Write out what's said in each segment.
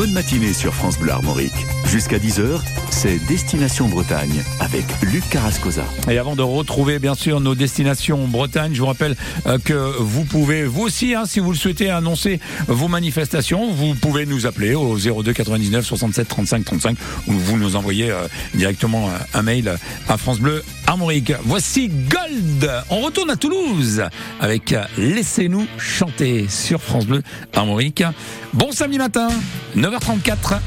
bonne matinée sur France Bleu Armorique. Jusqu'à 10h, c'est Destination Bretagne avec Luc Carrascosa. Et avant de retrouver bien sûr nos destinations Bretagne, je vous rappelle euh, que vous pouvez, vous aussi, hein, si vous le souhaitez, annoncer vos manifestations, vous pouvez nous appeler au 02 99 67 35 35 ou vous nous envoyez euh, directement euh, un mail à France Bleu Armorique. Voici Gold. On retourne à Toulouse avec Laissez-nous chanter sur France Bleu Armorique. Bon samedi matin, 9h34.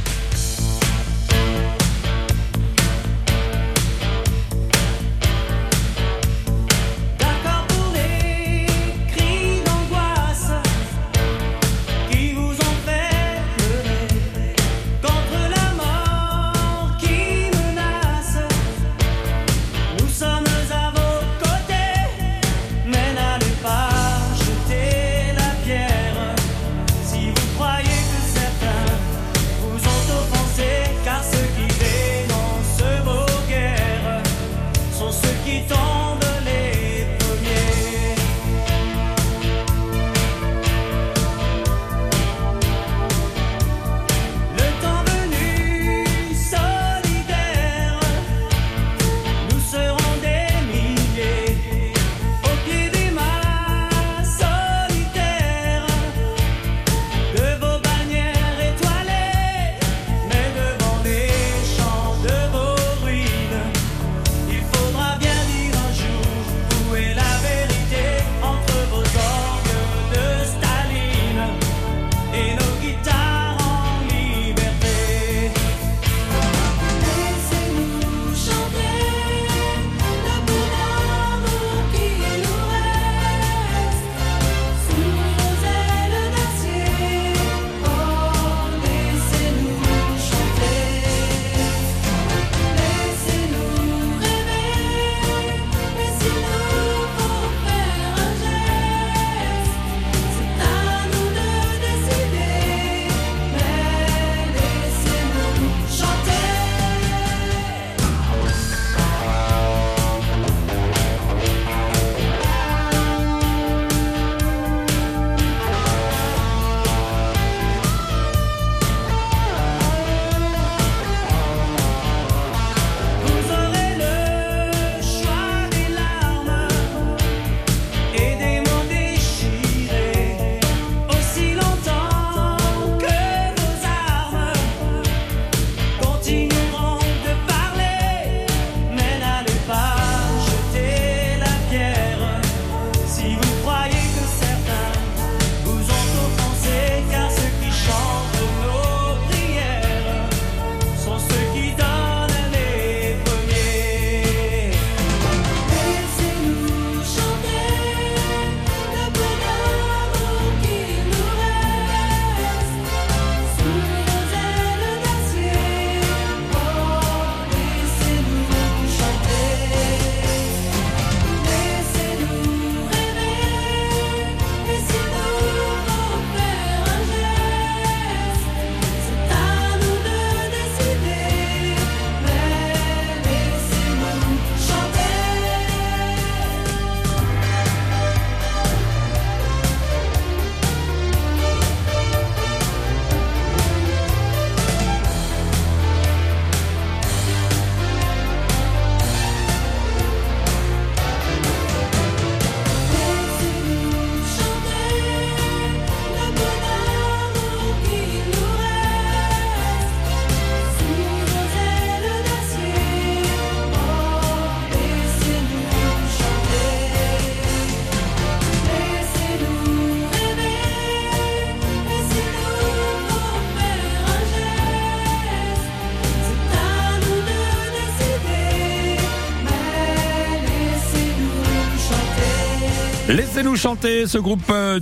Laissez-nous chanter ce groupe euh,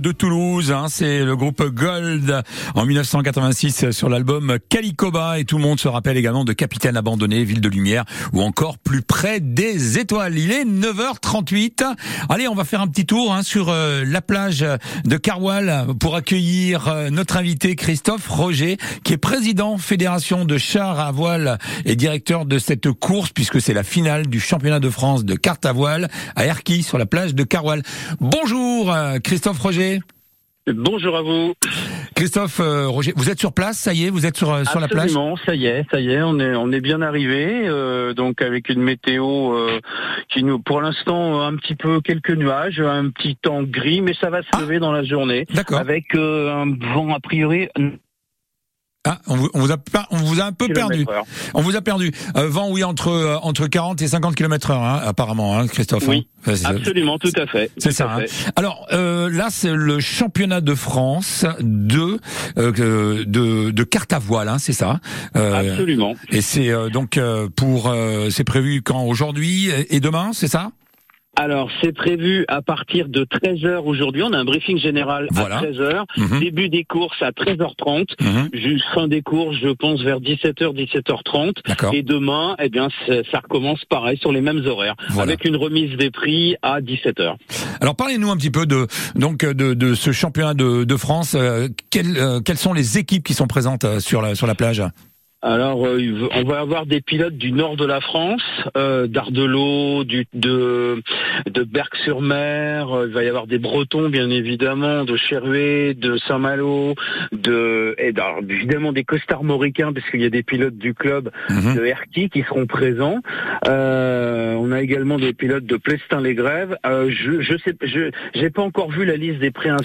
de, Toulouse, hein, c'est le groupe Gold en 1986 sur l'album Calicoba et tout le monde se rappelle également de Capitaine abandonné, Ville de Lumière ou encore plus près des étoiles. Il est 9h38. Allez, on va faire un petit tour hein, sur euh, la plage de Carwal pour accueillir euh, notre invité Christophe Roger qui est président fédération de chars à voile et directeur de cette course puisque c'est la finale du championnat de France de carte à voile à Erquy sur la plage de Carwal. Bonjour euh, Christophe Roger. Bonjour à vous. Christophe, euh, Roger, vous êtes sur place, ça y est, vous êtes sur, euh, sur la plage? Absolument, ça y est, ça y est, on est on est bien arrivé, euh, donc avec une météo euh, qui nous, pour l'instant, un petit peu quelques nuages, un petit temps gris, mais ça va se Ah. lever dans la journée, D'accord. avec un vent a priori Ah, on vous, on vous a, pas- on vous a un peu perdu. heure. On vous a perdu. Euh, vent, oui, entre, euh, entre 40 et 50 km heure, hein, apparemment, hein, Christophe. Oui, hein. Ouais, c'est- Absolument, tout à fait. C'est ça. hein. fait. Alors euh, là, c'est le championnat de France de euh, de, de carte à voile, hein, c'est ça. Euh, Absolument. et c'est euh, donc euh, pour euh, c'est prévu quand aujourd'hui et demain, c'est ça? Alors, c'est prévu à partir de 13h aujourd'hui. On a un briefing général Voilà. à 13h. Mhm. Début des courses à 13h30. Mhm. Juste fin des courses, je pense, vers 17h, 17h30. D'accord. Et demain, eh bien, ça recommence pareil sur les mêmes horaires, Voilà. avec une remise des prix à 17h. Alors parlez-nous un petit peu de donc de, de ce championnat de, de France. Euh, quelles, euh, quelles sont les équipes qui sont présentes euh, sur la sur la plage? Alors, euh, on va avoir des pilotes du nord de la France, euh, d'Ardelot, du, de, de Berck-sur-Mer. euh, Il va y avoir des Bretons, bien évidemment, de Cheruet, de Saint-Malo, de, et alors, évidemment des costarmoricains, parce qu'il y a des pilotes du club Mhm. de Herty qui seront présents. Euh, on a également des pilotes de Plestin-les-Grèves. Euh, je, je sais, je, j'ai pas encore vu la liste des préinscrits.